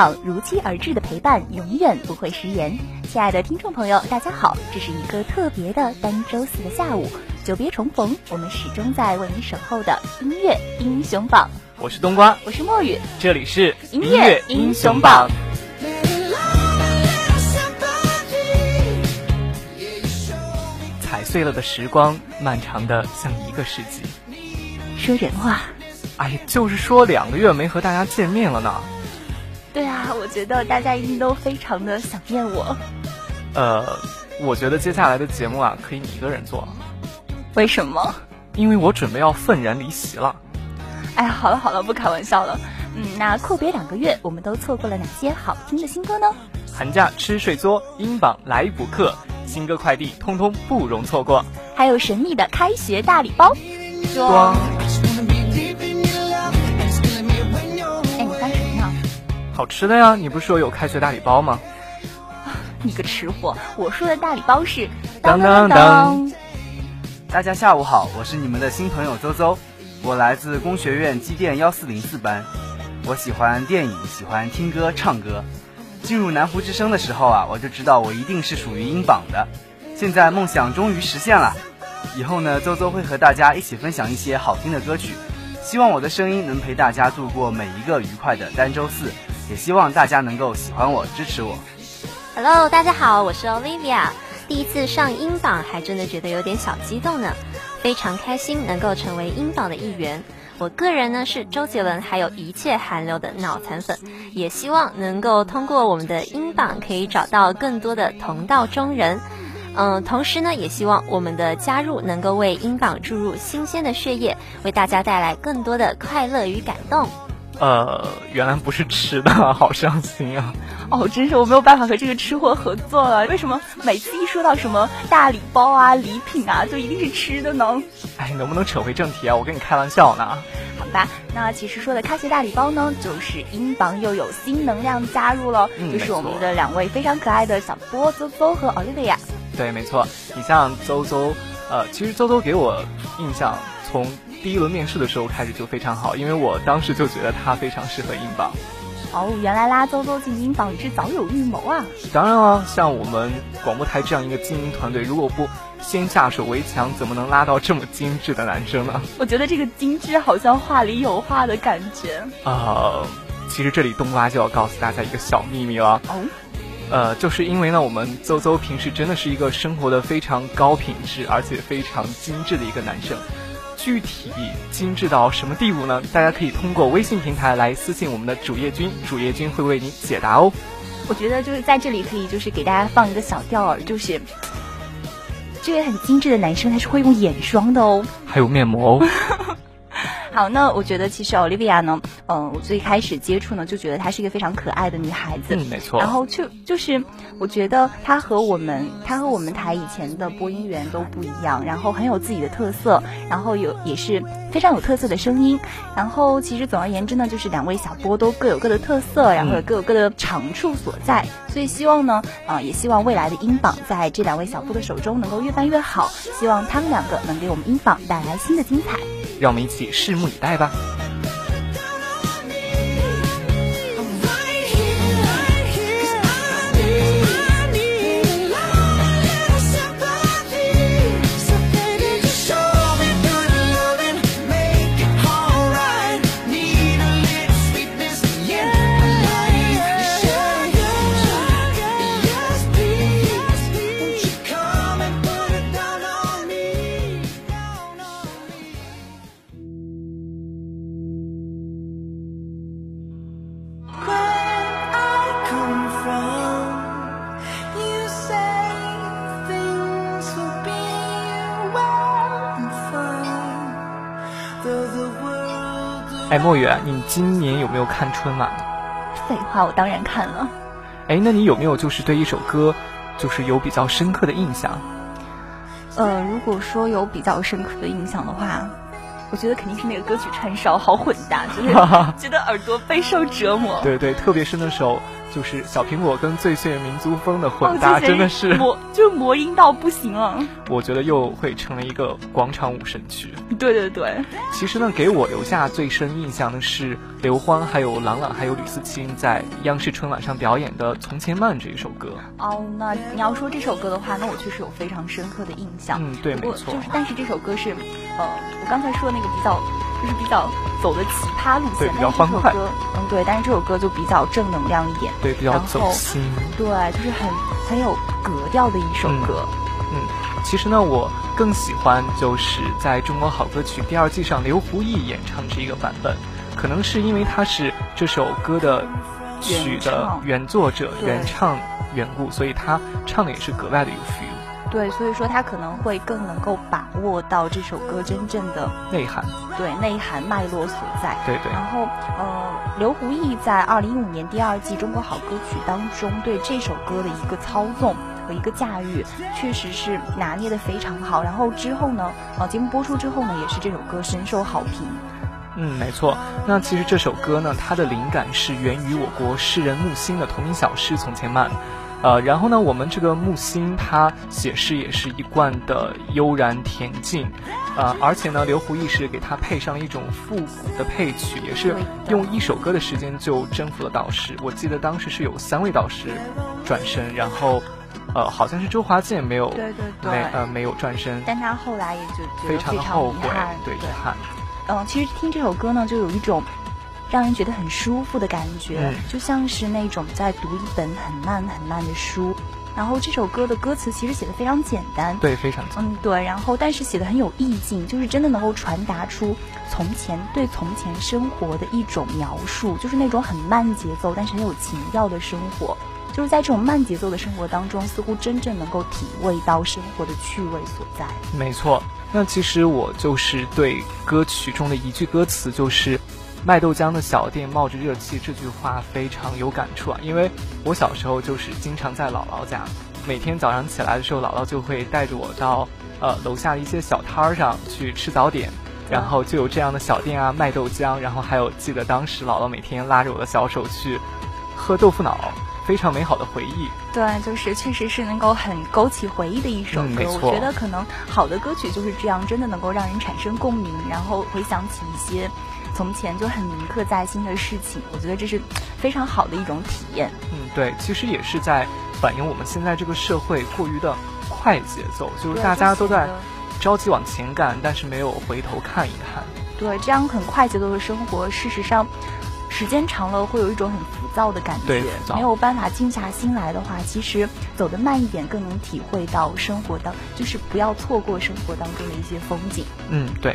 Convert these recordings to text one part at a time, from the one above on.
榜如期而至的陪伴永远不会食言。亲爱的听众朋友，大家好，这是一个特别的单周四的下午，久别重逢，我们始终在为你守候的音乐英雄榜。我是冬瓜，我是墨雨，这里是音乐英雄榜。踩碎了的时光，漫长的像一个世纪。说人话。哎呀，就是说两个月没和大家见面了呢。对啊，我觉得大家一定都非常的想念我。呃，我觉得接下来的节目啊，可以你一个人做。为什么？因为我准备要愤然离席了。哎呀，好了好了，不开玩笑了。嗯，那阔别两个月，我们都错过了哪些好听的新歌呢？寒假吃睡作，英榜来补课，新歌快递通通不容错过。还有神秘的开学大礼包。装。好吃的呀，你不是说有开学大礼包吗？你个吃货！我说的大礼包是当当当。大家下午好，我是你们的新朋友周周，我来自工学院机电幺四零四班。我喜欢电影，喜欢听歌唱歌。进入南湖之声的时候啊，我就知道我一定是属于英榜的。现在梦想终于实现了，以后呢，周周会和大家一起分享一些好听的歌曲，希望我的声音能陪大家度过每一个愉快的单周四。也希望大家能够喜欢我，支持我。Hello，大家好，我是 Olivia。第一次上英榜，还真的觉得有点小激动呢，非常开心能够成为英榜的一员。我个人呢是周杰伦，还有一切韩流的脑残粉，也希望能够通过我们的英榜，可以找到更多的同道中人。嗯，同时呢，也希望我们的加入能够为英榜注入新鲜的血液，为大家带来更多的快乐与感动。呃，原来不是吃的，好伤心啊！哦，真是我没有办法和这个吃货合作了。为什么每次一说到什么大礼包啊、礼品啊，就一定是吃的呢？哎，能不能扯回正题啊？我跟你开玩笑呢。好吧，那其实说的开学大礼包呢，就是英榜又有新能量加入了，就是我们的两位非常可爱的小波周周和奥利维亚。对，没错。你像周周，呃，其实周周给我印象从。第一轮面试的时候开始就非常好，因为我当时就觉得他非常适合英榜。哦，原来拉邹邹进英榜是早有预谋啊！当然了，像我们广播台这样一个精英团队，如果不先下手为强，怎么能拉到这么精致的男生呢？我觉得这个精致好像话里有话的感觉。呃，其实这里冬瓜就要告诉大家一个小秘密了。哦。呃，就是因为呢，我们邹邹平时真的是一个生活的非常高品质，而且非常精致的一个男生。具体精致到什么地步呢？大家可以通过微信平台来私信我们的主页君，主页君会为你解答哦。我觉得就是在这里可以就是给大家放一个小调儿，就是这位很精致的男生他是会用眼霜的哦，还有面膜哦。好，那我觉得其实 Olivia 呢，嗯，我最开始接触呢，就觉得她是一个非常可爱的女孩子，嗯，没错。然后就就是我觉得她和我们，她和我们台以前的播音员都不一样，然后很有自己的特色，然后有也是非常有特色的声音。然后其实总而言之呢，就是两位小波都各有各的特色，然后各有各的长处所在。所以希望呢，啊，也希望未来的音榜在这两位小波的手中能够越办越好。希望他们两个能给我们音榜带来新的精彩。让我们一起拭目以待吧。你今年有没有看春晚？废话，我当然看了。哎，那你有没有就是对一首歌，就是有比较深刻的印象？呃，如果说有比较深刻的印象的话，我觉得肯定是那个歌曲串烧好混搭，就是 觉得耳朵备受折磨。对对，特别是那首。就是小苹果跟最炫民族风的混搭，真的是魔，就魔音到不行了。我觉得又会成为一个广场舞神曲。对对对。其实呢，给我留下最深印象的是刘欢、还有郎朗、还有吕思清在央视春晚上表演的《从前慢》这一首歌。哦，那你要说这首歌的话，那我确实有非常深刻的印象。嗯，对，没错。就是，但是这首歌是，呃，我刚才说的那个比较。就是比较走的奇葩路线，比较欢快。嗯，对，但是这首歌就比较正能量一点，对，比较走心。对，就是很很有格调的一首歌。嗯，其实呢，我更喜欢就是在中国好歌曲第二季上刘胡毅演唱这个版本，可能是因为他是这首歌的曲的原作者、原唱缘故，所以他唱的也是格外的有 feel。对，所以说他可能会更能够把握到这首歌真正的内涵，对内涵脉络所在。对对。然后，呃，刘胡毅在二零一五年第二季《中国好歌曲》当中对这首歌的一个操纵和一个驾驭，确实是拿捏的非常好。然后之后呢，呃，节目播出之后呢，也是这首歌深受好评。嗯，没错。那其实这首歌呢，它的灵感是源于我国诗人木心的同名小诗《从前慢》。呃，然后呢，我们这个木心他写诗也是一贯的悠然恬静，呃，而且呢，刘胡毅是给他配上了一种复古的配曲，也是用一首歌的时间就征服了导师。我记得当时是有三位导师转身，然后，呃，好像是周华健没有，对对对，没呃没有转身，但他后来也就非常的后悔，对遗憾。嗯，其实听这首歌呢，就有一种。让人觉得很舒服的感觉，就像是那种在读一本很慢很慢的书。然后这首歌的歌词其实写的非常简单，对，非常嗯对。然后但是写的很有意境，就是真的能够传达出从前对从前生活的一种描述，就是那种很慢节奏但是很有情调的生活。就是在这种慢节奏的生活当中，似乎真正能够体味到生活的趣味所在。没错，那其实我就是对歌曲中的一句歌词就是。卖豆浆的小店冒着热气，这句话非常有感触啊！因为我小时候就是经常在姥姥家，每天早上起来的时候，姥姥就会带着我到呃楼下一些小摊儿上去吃早点，然后就有这样的小店啊卖豆浆，然后还有记得当时姥姥每天拉着我的小手去喝豆腐脑，非常美好的回忆。对，就是确实是能够很勾起回忆的一首歌。我觉得可能好的歌曲就是这样，真的能够让人产生共鸣，然后回想起一些。从前就很铭刻在心的事情，我觉得这是非常好的一种体验。嗯，对，其实也是在反映我们现在这个社会过于的快节奏，就是大家都在着急往前赶，但是没有回头看一看。对，这样很快节奏的生活，事实上时间长了会有一种很浮躁的感觉，没有办法静下心来的话，其实走得慢一点更能体会到生活当，就是不要错过生活当中的一些风景。嗯，对。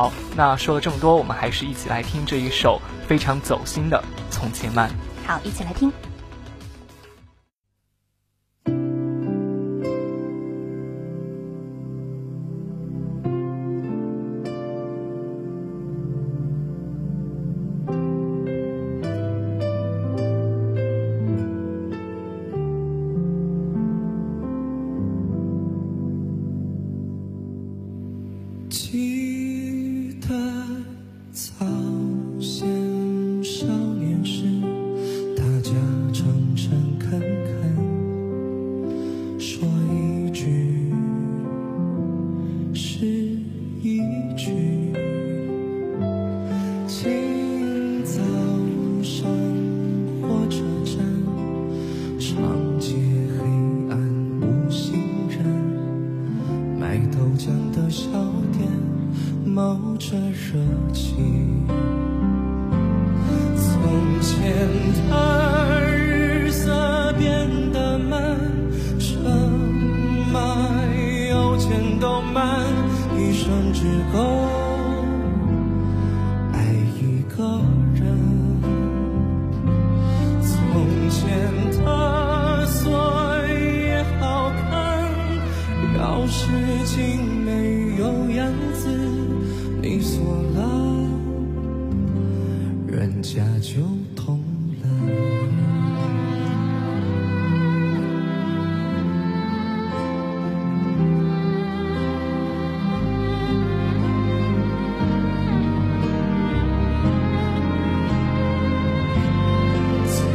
好，那说了这么多，我们还是一起来听这一首非常走心的《从前慢》。好，一起来听。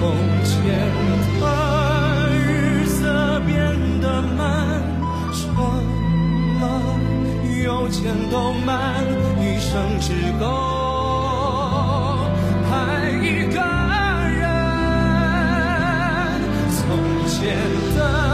从前的日色变得慢，车了，有钱都慢，一生只够爱一个人。从前的。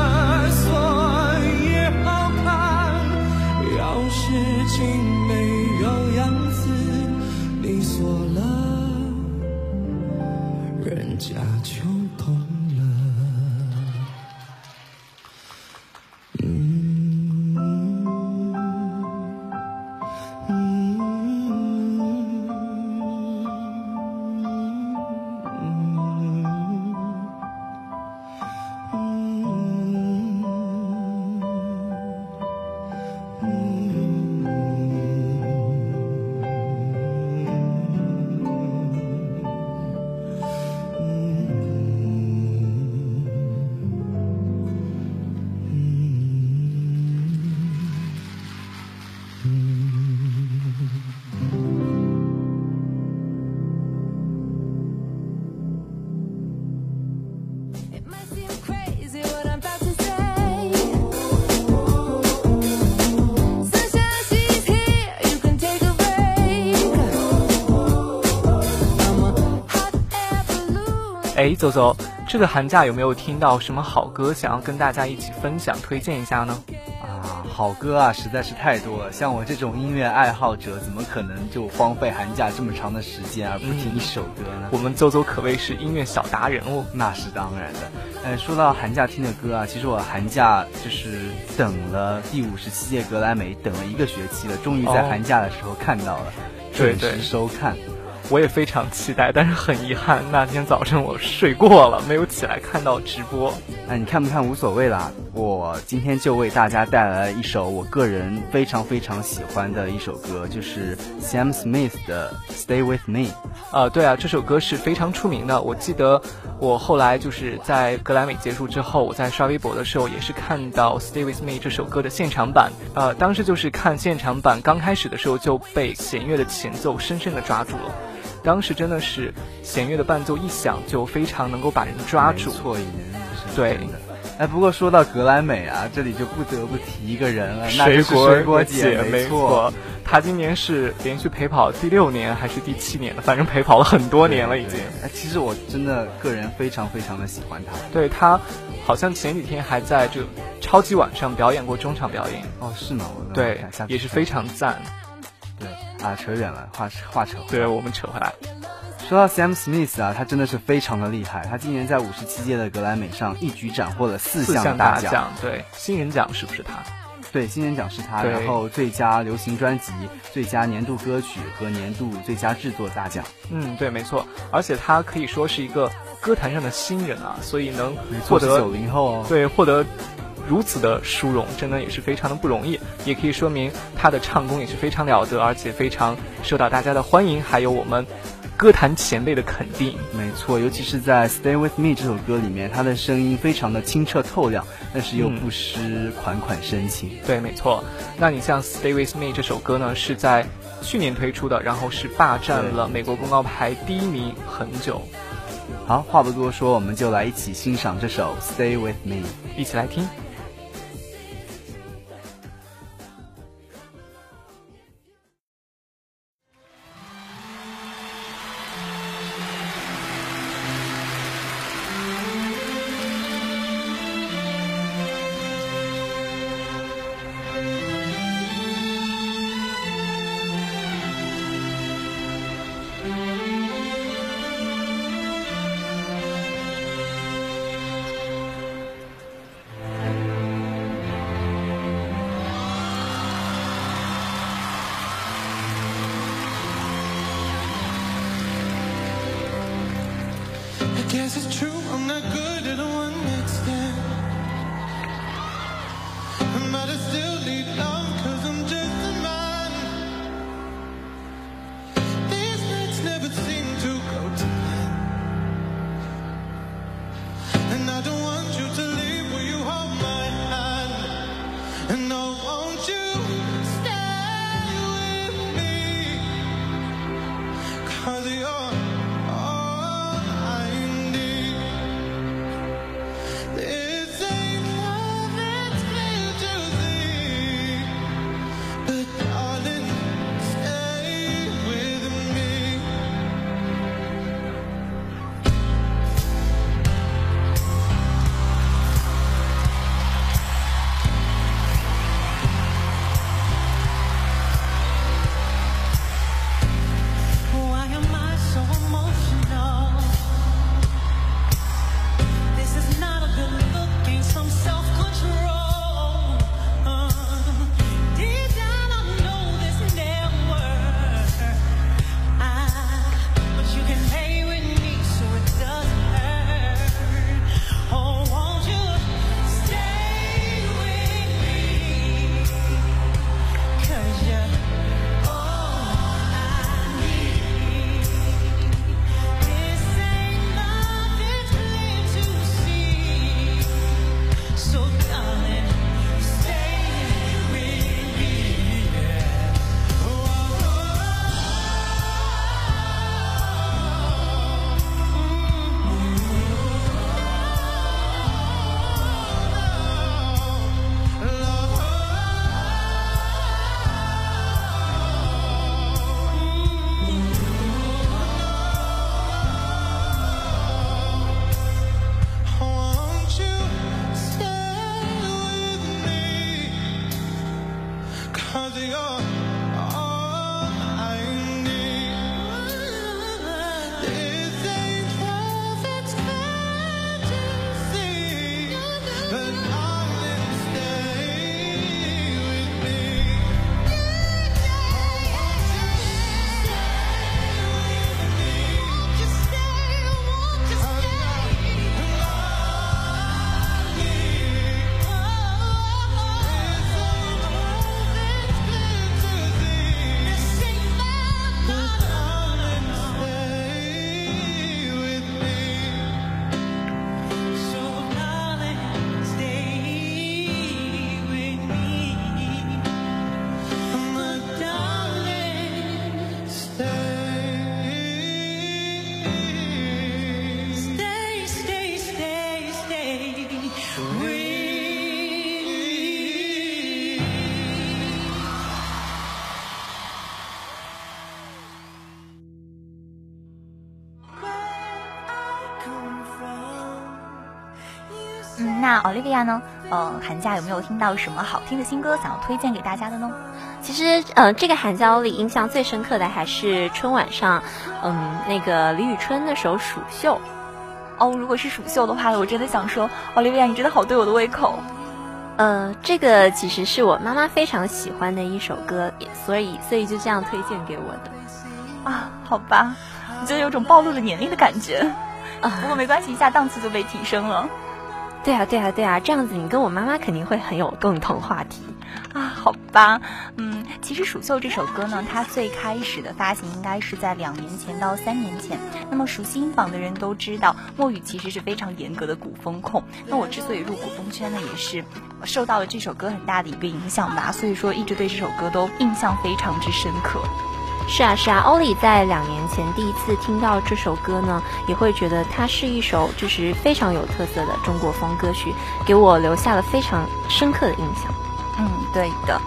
哎，走走，这个寒假有没有听到什么好歌，想要跟大家一起分享、推荐一下呢？啊，好歌啊，实在是太多了。像我这种音乐爱好者，怎么可能就荒废寒假这么长的时间而不听一首歌呢？我们走走可谓是音乐小达人哦。那是当然的。呃，说到寒假听的歌啊，其实我寒假就是等了第五十七届格莱美，等了一个学期了，终于在寒假的时候看到了，准时收看。我也非常期待，但是很遗憾，那天早晨我睡过了，没有起来看到直播。那你看不看无所谓啦。我今天就为大家带来了一首我个人非常非常喜欢的一首歌，就是 Sam Smith 的《Stay with Me》。呃，对啊，这首歌是非常出名的。我记得我后来就是在格莱美结束之后，我在刷微博的时候也是看到《Stay with Me》这首歌的现场版。呃，当时就是看现场版刚开始的时候就被弦乐的前奏深深的抓住了。当时真的是弦乐的伴奏一响，就非常能够把人抓住。错，一对的。哎，不过说到格莱美啊，这里就不得不提一个人了，水果水果姐，没错。她今年是连续陪跑第六年还是第七年了？反正陪跑了很多年了已经。哎，其实我真的个人非常非常的喜欢她。对她，好像前几天还在这超级晚上表演过中场表演。哦，是吗？对，也是非常赞。啊，扯远了，话话扯。对，我们扯回来。说到 Sam Smith 啊，他真的是非常的厉害。他今年在五十七届的格莱美上一举斩获了四项大奖。对，新人奖是不是他？对，新人奖是他。然后最佳流行专辑、最佳年度歌曲和年度最佳制作大奖。嗯，对，没错。而且他可以说是一个歌坛上的新人啊，所以能获得九零后。对，获得。如此的殊荣，真的也是非常的不容易，也可以说明他的唱功也是非常了得，而且非常受到大家的欢迎，还有我们歌坛前辈的肯定。没错，尤其是在《Stay with Me》这首歌里面，他的声音非常的清澈透亮，但是又不失款款深情。对，没错。那你像《Stay with Me》这首歌呢，是在去年推出的，然后是霸占了美国公告牌第一名很久。好，话不多说，我们就来一起欣赏这首《Stay with Me》，一起来听。this is true. I'm not good at all. 那 Olivia 呢？呃，寒假有没有听到什么好听的新歌想要推荐给大家的呢？其实，呃，这个寒假里印象最深刻的还是春晚上，嗯，那个李宇春那首《蜀绣》。哦，如果是《蜀绣》的话，我真的想说，Olivia，你真的好对我的胃口。呃，这个其实是我妈妈非常喜欢的一首歌，所以所以就这样推荐给我的。啊，好吧，我觉得有种暴露了年龄的感觉。啊，不过没关系，一下档次就被提升了。对啊，对啊，对啊，这样子你跟我妈妈肯定会很有共同话题。啊，好吧，嗯，其实《蜀绣》这首歌呢，它最开始的发行应该是在两年前到三年前。那么熟悉音榜的人都知道，莫雨其实是非常严格的古风控。那我之所以入古风圈呢，也是受到了这首歌很大的一个影响吧。所以说，一直对这首歌都印象非常之深刻。是啊，是啊，欧里在两年前第一次听到这首歌呢，也会觉得它是一首就是非常有特色的中国风歌曲，给我留下了非常深刻的印象。嗯，对的。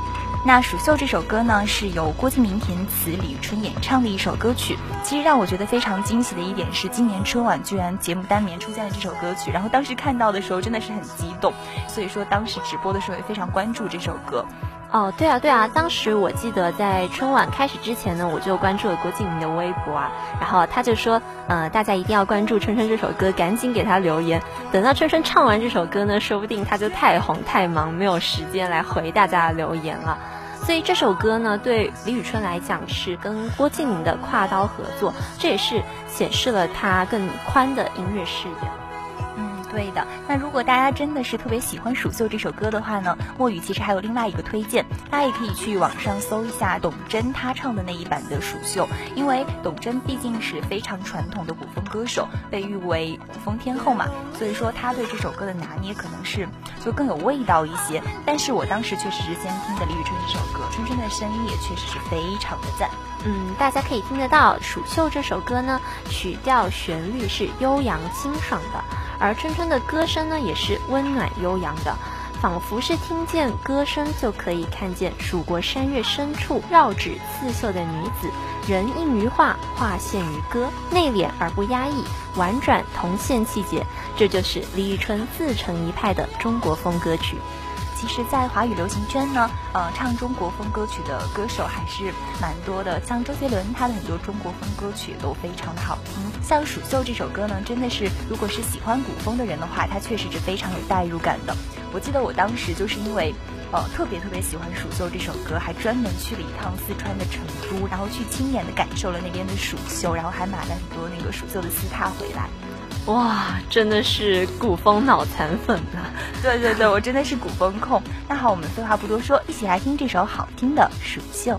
那《蜀绣》这首歌呢，是由郭敬明填词、李宇春演唱的一首歌曲。其实让我觉得非常惊喜的一点是，今年春晚居然节目单里面出现了这首歌曲。然后当时看到的时候真的是很激动，所以说当时直播的时候也非常关注这首歌。哦，对啊，对啊，当时我记得在春晚开始之前呢，我就关注了郭敬明的微博啊，然后他就说，呃，大家一定要关注春春这首歌，赶紧给他留言。等到春春唱完这首歌呢，说不定他就太红太忙，没有时间来回大家的留言了。所以这首歌呢，对李宇春来讲是跟郭敬明的跨刀合作，这也是显示了他更宽的音乐视野。对的，那如果大家真的是特别喜欢《蜀绣》这首歌的话呢，墨雨其实还有另外一个推荐，大家也可以去网上搜一下董贞她唱的那一版的《蜀绣》，因为董贞毕竟是非常传统的古风歌手，被誉为古风天后嘛，所以说她对这首歌的拿捏可能是就更有味道一些。但是我当时确实是先听的李宇春这首歌，春春的声音也确实是非常的赞。嗯，大家可以听得到《蜀绣》这首歌呢，曲调旋律是悠扬清爽的。而春春的歌声呢，也是温暖悠扬的，仿佛是听见歌声就可以看见蜀国山岳深处绕指刺绣的女子，人映于画，画现于歌，内敛而不压抑，婉转同现气节，这就是李宇春自成一派的中国风歌曲。其实，在华语流行圈呢，呃，唱中国风歌曲的歌手还是蛮多的。像周杰伦，他的很多中国风歌曲都非常的好听。像《蜀绣》这首歌呢，真的是，如果是喜欢古风的人的话，它确实是非常有代入感的。我记得我当时就是因为，呃，特别特别喜欢《蜀绣》这首歌，还专门去了一趟四川的成都，然后去亲眼的感受了那边的蜀绣，然后还买了很多那个蜀绣的丝帕回来。哇，真的是古风脑残粉啊！对对对，我真的是古风控。那好，我们废话不多说，一起来听这首好听的《蜀绣》。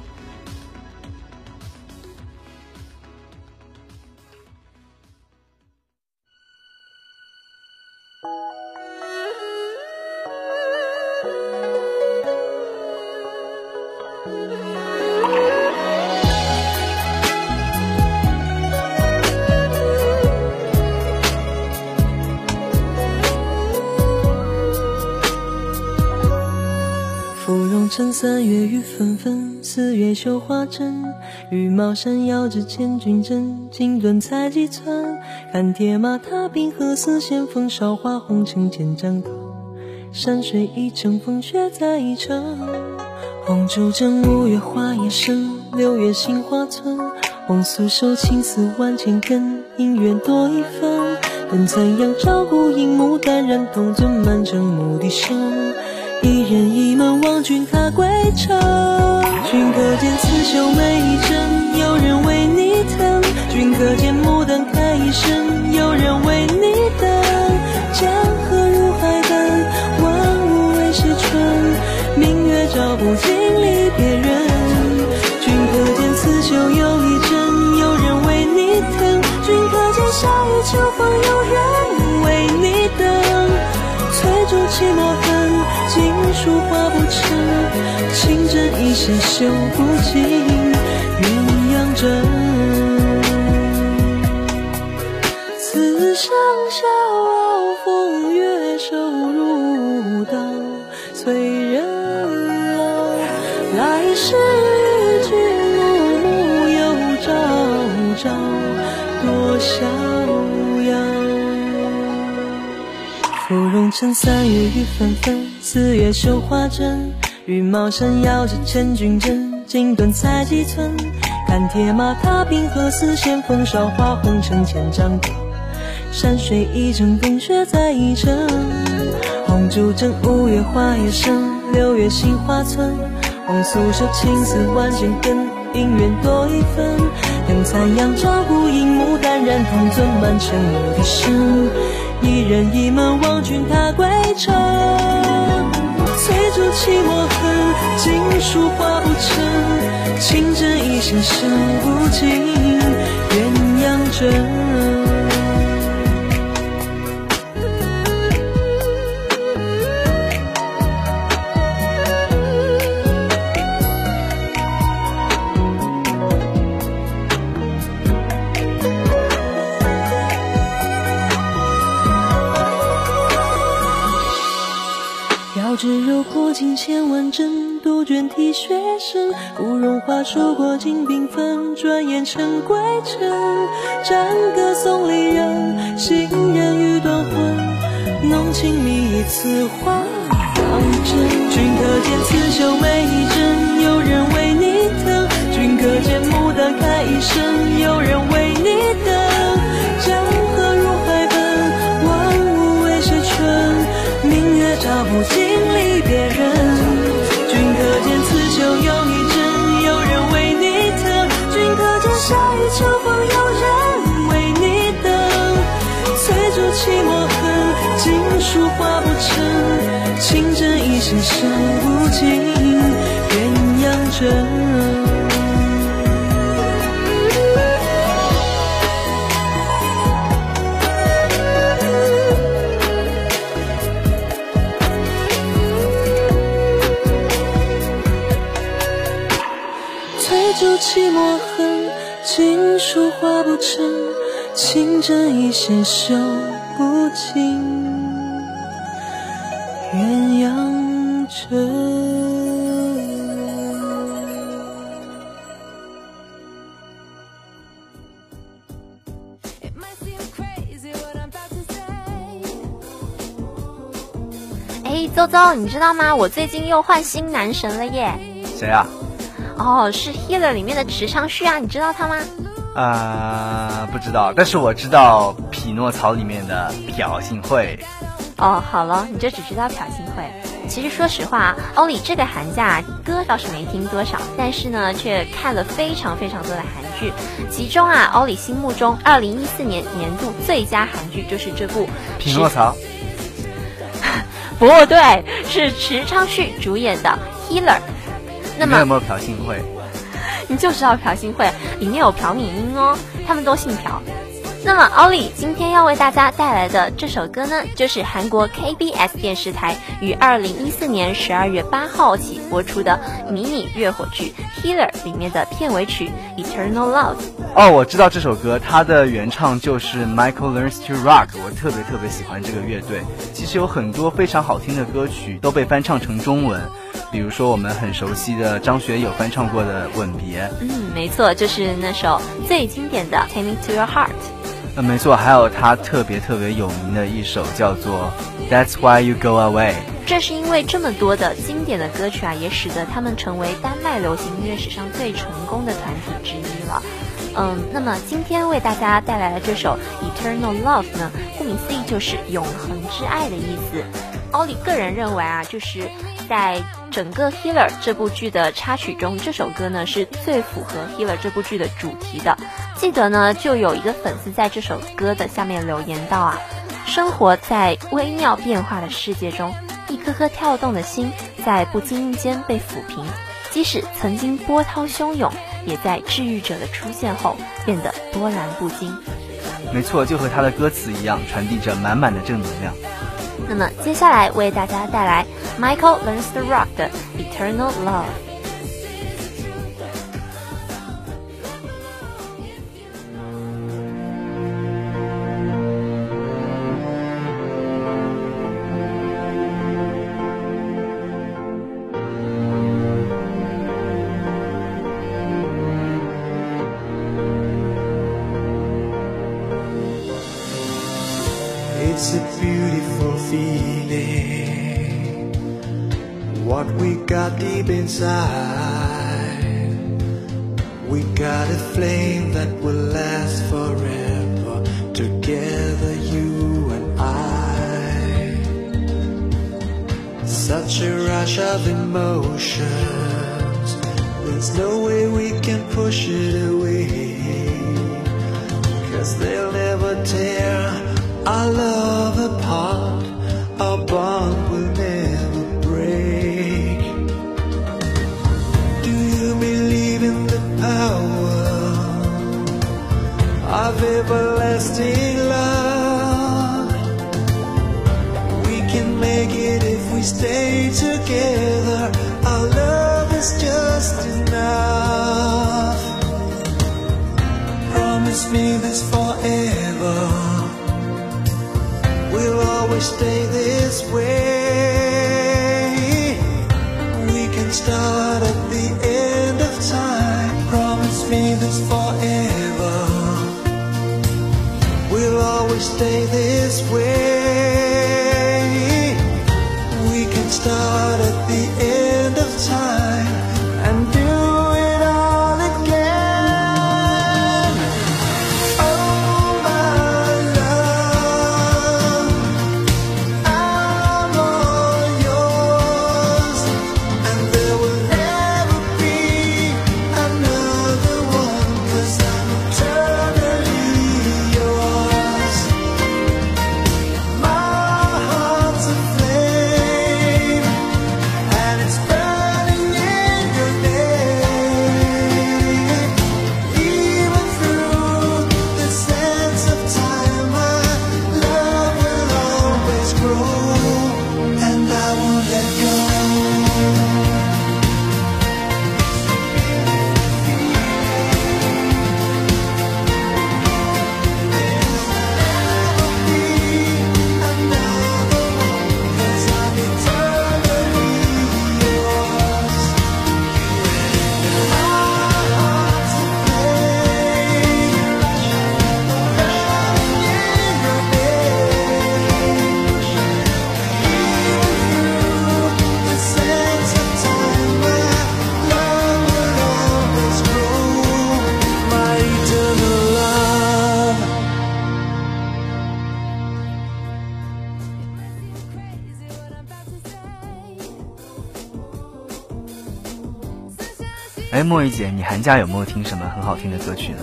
三月雨纷纷，四月绣花针。羽毛扇摇着千军阵，锦缎裁几寸。看铁马踏冰河，丝线风韶华红尘间战斗。山水一程，风雪再一程。红烛枕，五月花叶深，六月杏花村。红素手，青丝万千根，姻缘多一分。等残阳照孤影，牡丹染铜樽，满城牧笛声。一人一门望君踏归程，君可见刺绣每一针，有人为你疼；君可见牡丹开一生，有人为你等。江河入海奔，万物为谁春。明月照不尽离别人，君可见刺绣有一针，有人为你疼；君可见夏雨情针一线绣不尽鸳鸯枕。此生笑傲风月，瘦如刀，催人老。来世与君暮暮又朝朝，多逍遥。芙蓉城三月雨纷纷，四月绣花针。羽毛扇摇着千军阵，锦缎裁几寸。看铁马踏冰河，丝线风韶华红尘千丈歌。山水一程，风雪再一程。红烛正，五月花叶深，六月杏花村。红素手青丝万千根，姻缘多一分。等残阳照孤影，牡丹染铜樽，满城笛声。一人一门望君踏归程。翠竹泣墨痕，锦书画不成。情真意深深不尽，鸳鸯枕。经千万针，杜鹃啼血声。芙蓉花数过尽缤纷，转眼成归程。战歌送离人，行人欲断魂。浓情蜜意此话当真。君可见刺绣每一针，有人为你疼。君可见牡丹开一生，有情真意线绣不尽，鸳鸯枕。哎，周周，你知道吗？我最近又换新男神了耶！谁啊？哦，是《Healer》里面的池昌旭啊，你知道他吗？啊，不知道，但是我知道《匹诺曹》里面的朴信惠。哦，好了，你就只知道朴信惠。其实说实话，欧里这个寒假歌倒是没听多少，但是呢，却看了非常非常多的韩剧。其中啊，欧里心目中二零一四年年度最佳韩剧就是这部《匹诺曹》。不对，是池昌旭主演的《Healer》。那么有没有朴信惠？你就知道朴信惠里面有朴敏英哦，他们都姓朴。那么奥利今天要为大家带来的这首歌呢，就是韩国 KBS 电视台于二零一四年十二月八号起播出的迷你月火剧《Healer》里面的片尾曲《Eternal Love》。哦，我知道这首歌，它的原唱就是 Michael Learns to Rock，我特别特别喜欢这个乐队。其实有很多非常好听的歌曲都被翻唱成中文。比如说我们很熟悉的张学友翻唱过的《吻别》，嗯，没错，就是那首最经典的《Take Me to Your Heart》。呃，没错，还有他特别特别有名的一首叫做《That's Why You Go Away》。正是因为这么多的经典的歌曲啊，也使得他们成为丹麦流行音乐史上最成功的团体之一了。嗯，那么今天为大家带来的这首《Eternal Love》呢，顾名思义就是永恒之爱的意思。奥利个人认为啊，就是在整个《Healer》这部剧的插曲中，这首歌呢是最符合《Healer》这部剧的主题的。记得呢，就有一个粉丝在这首歌的下面留言道啊：“生活在微妙变化的世界中，一颗颗跳动的心在不经意间被抚平，即使曾经波涛汹涌，也在治愈者的出现后变得波澜不惊。”没错，就和他的歌词一样，传递着满满的正能量。那么接下来为大家带来 Michael Learns to Rock 的 Eternal Love。 Inside. We got a flame that will last forever. Together, you and I. Such a rush of emotions. There's no way we can push it away. Cause they'll never tear our love apart. Everlasting love? We can make it if we stay together. Our love is just enough. Promise me this forever. We'll always stay this way. This way. 哎，莫雨姐，你寒假有没有听什么很好听的歌曲呢？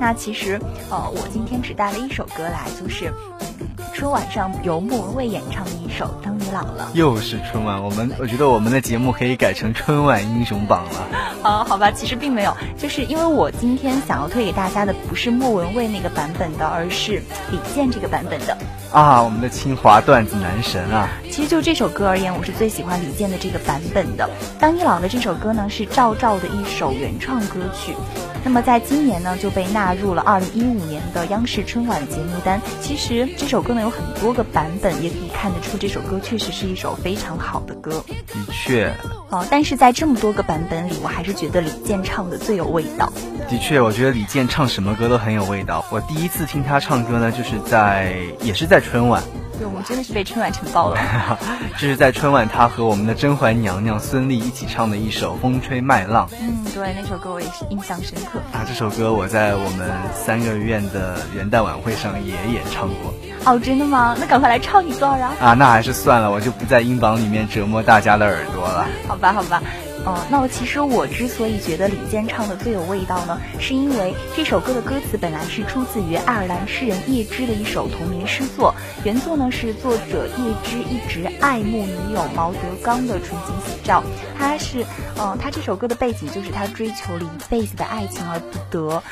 那其实，呃，我今天只带了一首歌来，就是嗯春晚上由莫文蔚演唱的一首《当你老了》。又是春晚，我们我觉得我们的节目可以改成春晚英雄榜了。啊，好吧，其实并没有，就是因为我今天想要推给大家的不是莫文蔚那个版本的，而是李健这个版本的。啊，我们的清华段子男神啊！其实就这首歌而言，我是最喜欢李健的这个版本的。《当你老的》这首歌呢，是赵照的一首原创歌曲。那么在今年呢，就被纳入了二零一五年的央视春晚节目单。其实这首歌呢有很多个版本，也可以看得出这首歌确实是一首非常好的歌。的确，哦，但是在这么多个版本里，我还是觉得李健唱的最有味道。的确，我觉得李健唱什么歌都很有味道。我第一次听他唱歌呢，就是在也是在春晚，对，我们真的是被春晚承包了。这是在春晚，他和我们的甄嬛娘娘孙俪一起唱的一首《风吹麦浪》。嗯，对，那首歌我也是印象深刻。啊，这首歌我在我们三个院的元旦晚会上也演唱过。哦，真的吗？那赶快来唱一段啊！啊，那还是算了，我就不在音榜里面折磨大家的耳朵了。好吧，好吧。哦，那我其实我之所以觉得李健唱的最有味道呢，是因为这首歌的歌词本来是出自于爱尔兰诗人叶芝的一首同名诗作，原作呢是作者叶芝一直爱慕女友毛德刚的纯情写照。他是，呃，他这首歌的背景就是他追求了一辈子的爱情而不得，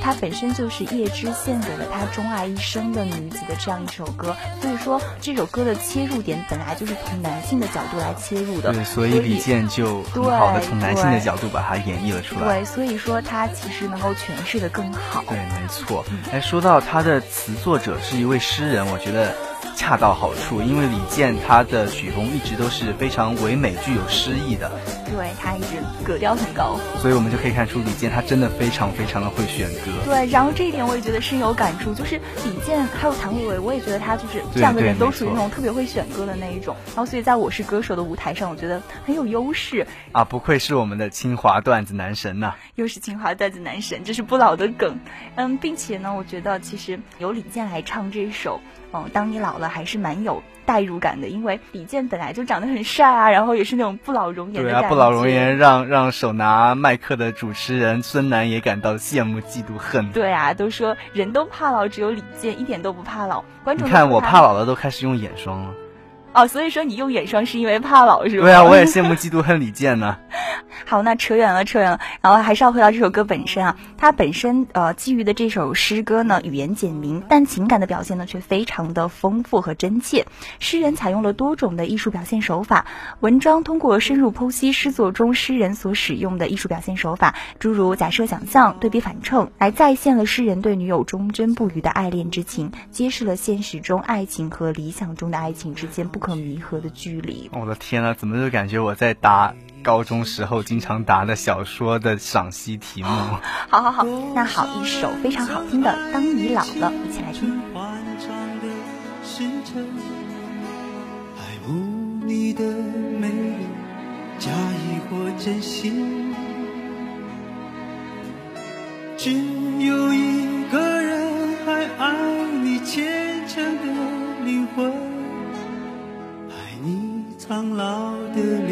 他本身就是叶芝献给了他钟爱一生的女子的这样一首歌，所以说这首歌的切入点本来就是从男性的角度来切入的。对，所以李健就很好的从男性的角度把它演绎了出来。对，所以说他其实能够诠释的更好。对，没错。哎，说到他的词作者是一位诗人，我觉得恰到好处，因为李健他的曲风一直都是非常唯美、具有诗意的。对他一直格调很高，所以我们就可以看出李健他真的非常非常的会选歌。对，然后这一点我也觉得深有感触，就是李健还有谭维维，我也觉得他就是这两个人都属于那种特别会选歌的那一种。然后所以在我是歌手的舞台上，我觉得很有优势啊！不愧是我们的清华段子男神呐！又是清华段子男神，这是不老的梗。嗯，并且呢，我觉得其实由李健来唱这首。嗯，当你老了还是蛮有代入感的，因为李健本来就长得很帅啊，然后也是那种不老容颜的感觉。对啊，不老容颜让让手拿麦克的主持人孙楠也感到羡慕、嫉妒、恨。对啊，都说人都怕老，只有李健一点都不怕老。观众看我怕老了，都开始用眼霜了。哦，所以说你用眼霜是因为怕老是吧？对啊，我也羡慕嫉妒恨李健呢。好，那扯远了，扯远了，然后还是要回到这首歌本身啊。它本身呃基于的这首诗歌呢，语言简明，但情感的表现呢却非常的丰富和真切。诗人采用了多种的艺术表现手法，文章通过深入剖析诗作中诗人所使用的艺术表现手法，诸如假设、想象、对比、反衬，来再现了诗人对女友忠贞不渝的爱恋之情，揭示了现实中爱情和理想中的爱情之间不可弥合的距离。我的天呐，怎么就感觉我在答？高中时候经常答的小说的赏析题目。好好好，那好一首非常好听的《当你老了》，一起来听。爱慕你的美丽，假意或真心，只有一个人还爱你虔诚的灵魂，爱你苍老的。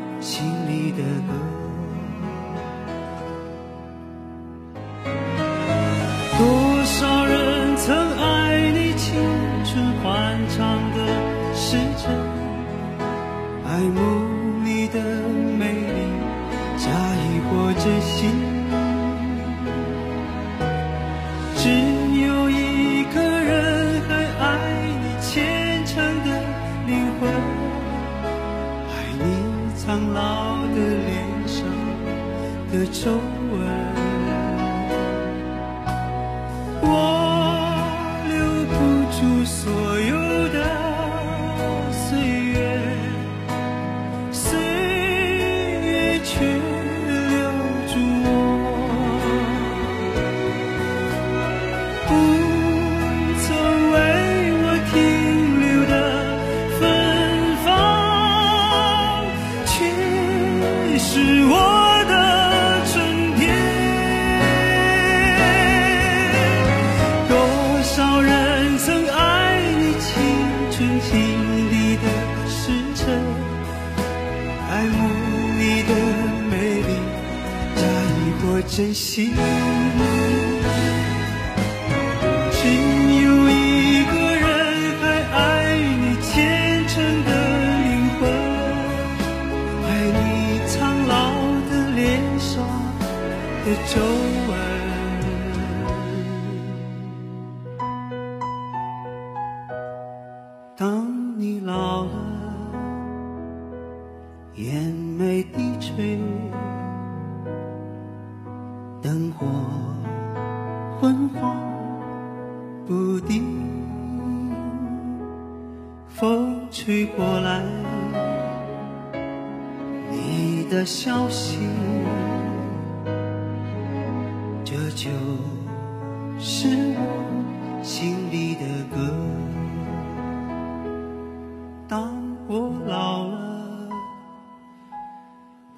心里的歌，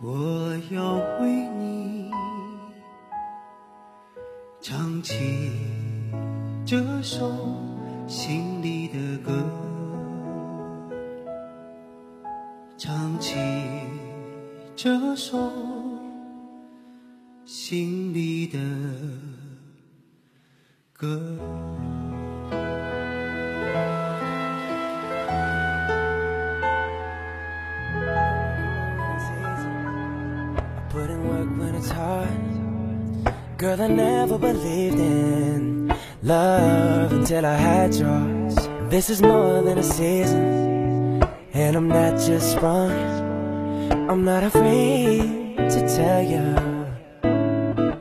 我要为你。唱起这首心里的歌，唱起这首心里的歌。I never believed in love until I had yours. This is more than a season, and I'm not just sprung. I'm not afraid to tell you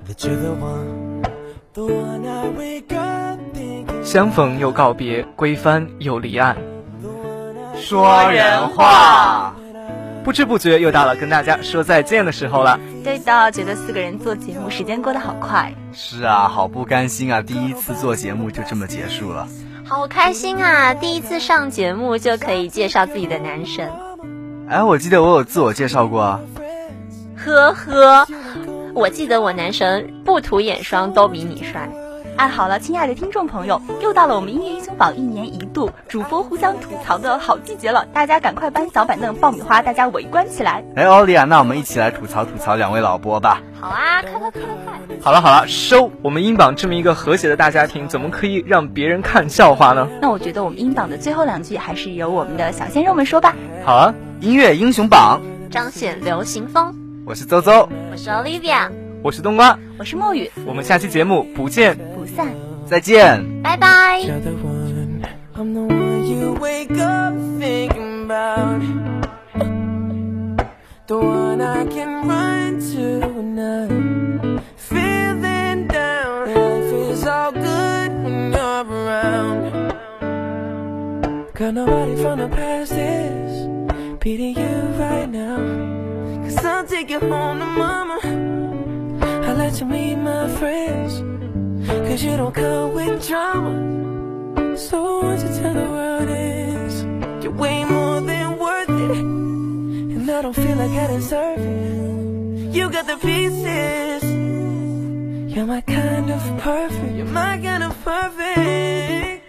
that you're the one, the one I wake up thinking. 相逢又告别，归帆又离岸。说人话。不知不觉又到了跟大家说再见的时候了。对的，觉得四个人做节目时间过得好快。是啊，好不甘心啊！第一次做节目就这么结束了。好开心啊！第一次上节目就可以介绍自己的男神。哎，我记得我有自我介绍过啊。呵呵，我记得我男神不涂眼霜都比你帅。哎，好了，亲爱的听众朋友，又到了我们音乐英雄榜一年一度主播互相吐槽的好季节了，大家赶快搬小板凳、爆米花，大家围观起来！哎，奥利亚，那我们一起来吐槽吐槽两位老播吧。好啊，快快快快快！好了好了，收！我们英榜这么一个和谐的大家庭，怎么可以让别人看笑话呢？那我觉得我们英榜的最后两句还是由我们的小鲜肉们说吧。好啊，音乐英雄榜彰显流行风。我是周周，我是 Olivia，我是冬瓜，我是墨雨。我们下期节目不见不散。再见，拜拜。You're the one, I'm the one you wake up thinking about. The one I can run to when I'm feeling down. Life is all good when you're around. Got nobody from the past is beating you right now. Cause I'll take you home to mama. I'll let you meet my friends. Cause you don't come with drama. So what you tell the world is you're way more than worth it. And I don't feel like I deserve it. You got the pieces. You're my kind of perfect. You're my kind of perfect.